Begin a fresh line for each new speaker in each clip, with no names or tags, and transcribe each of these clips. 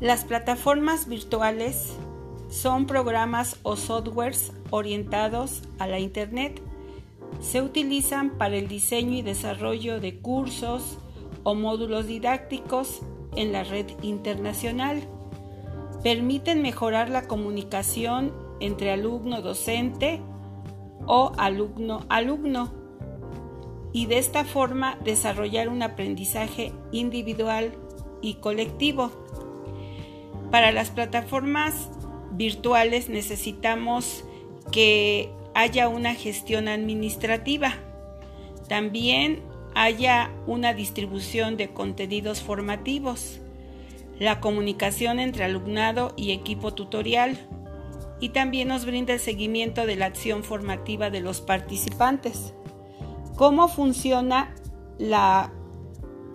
Las plataformas virtuales son programas o softwares orientados a la Internet. Se utilizan para el diseño y desarrollo de cursos o módulos didácticos en la red internacional. Permiten mejorar la comunicación entre alumno-docente o alumno-alumno y de esta forma desarrollar un aprendizaje individual y colectivo. Para las plataformas virtuales necesitamos que haya una gestión administrativa. También haya una distribución de contenidos formativos, la comunicación entre alumnado y equipo tutorial y también nos brinda el seguimiento de la acción formativa de los participantes. ¿Cómo funciona la,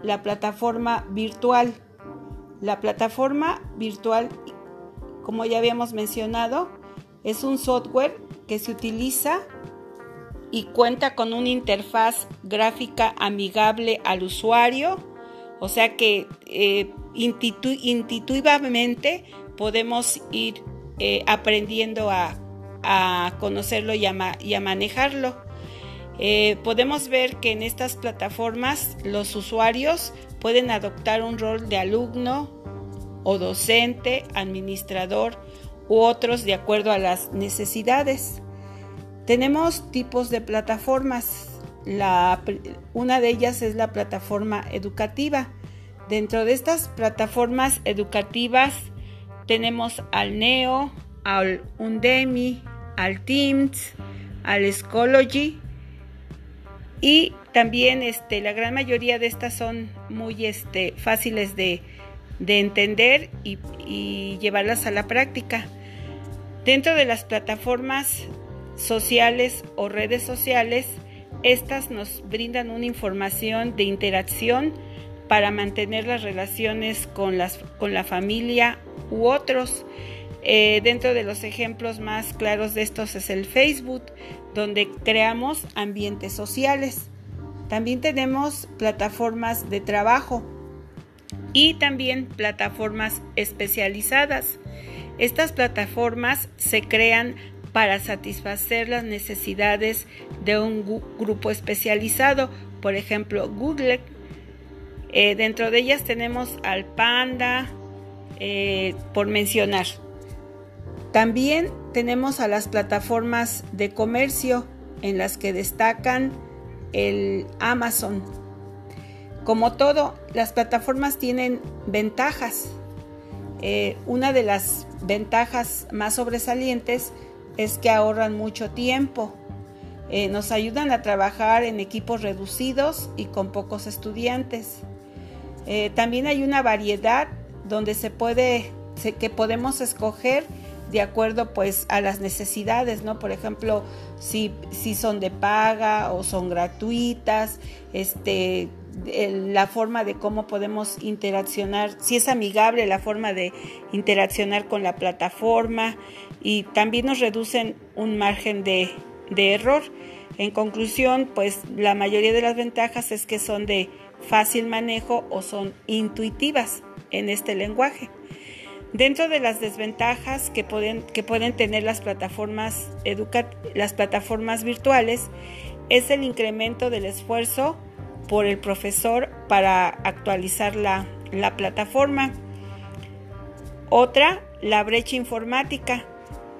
la plataforma virtual? La plataforma virtual, como ya habíamos mencionado, es un software que se utiliza y cuenta con una interfaz gráfica amigable al usuario, o sea que eh, intuitivamente podemos ir eh, aprendiendo a, conocerlo y a, manejarlo. Eh, podemos ver que en estas plataformas los usuarios pueden adoptar un rol de alumno o docente, administrador u otros de acuerdo a las necesidades. Tenemos tipos de plataformas. una de ellas es la plataforma educativa. Dentro de estas plataformas educativas tenemos al NEO, al Undemi, al Teams, al Schoology y también este, la gran mayoría de estas son muy este, fáciles de, entender y, y, llevarlas a la práctica. Dentro de las plataformas sociales o redes sociales, estas nos brindan una información de interacción para mantener las relaciones con, las, con la familia u otros. Eh, dentro de los ejemplos más claros de estos es el Facebook, donde creamos ambientes sociales. También tenemos plataformas de trabajo y también plataformas especializadas. Estas plataformas se crean para satisfacer las necesidades de un grupo especializado, por ejemplo Google. Eh, dentro de ellas tenemos al Panda, eh, por mencionar. También tenemos a las plataformas de comercio en las que destacan el Amazon. Como todo, las plataformas tienen ventajas. Eh, una de las ventajas más sobresalientes es que ahorran mucho tiempo. Eh, nos ayudan a trabajar en equipos reducidos y con pocos estudiantes. también hay una variedad donde se puede, que podemos escoger de acuerdo pues a las necesidades, ¿no? Por ejemplo, si, si son de paga o son gratuitas, este, la forma de cómo podemos interaccionar, si es amigable la forma de interaccionar con la plataforma y también nos reducen un margen de, de error. En conclusión, pues la mayoría de las ventajas es que son de fácil manejo o son intuitivas en este lenguaje. Dentro de las desventajas que pueden, que pueden tener las plataformas, las plataformas virtuales es el incremento del esfuerzo por el profesor para actualizar la, plataforma. Otra, la brecha informática.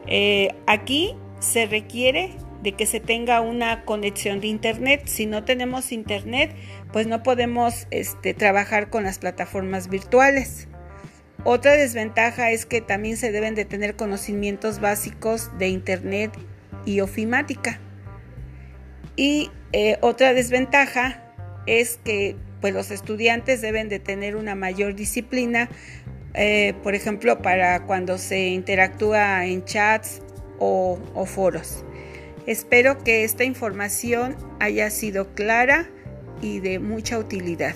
Eh, aquí se requiere de que se tenga una conexión de internet. Si no tenemos internet, pues no podemos este, trabajar con las plataformas virtuales. Otra desventaja es que también se deben de tener conocimientos básicos de internet y ofimática. Y eh, otra desventaja es que pues, los estudiantes deben de tener una mayor disciplina, eh, por ejemplo, para cuando se interactúa en chats o foros. Espero que esta información haya sido clara y de mucha utilidad.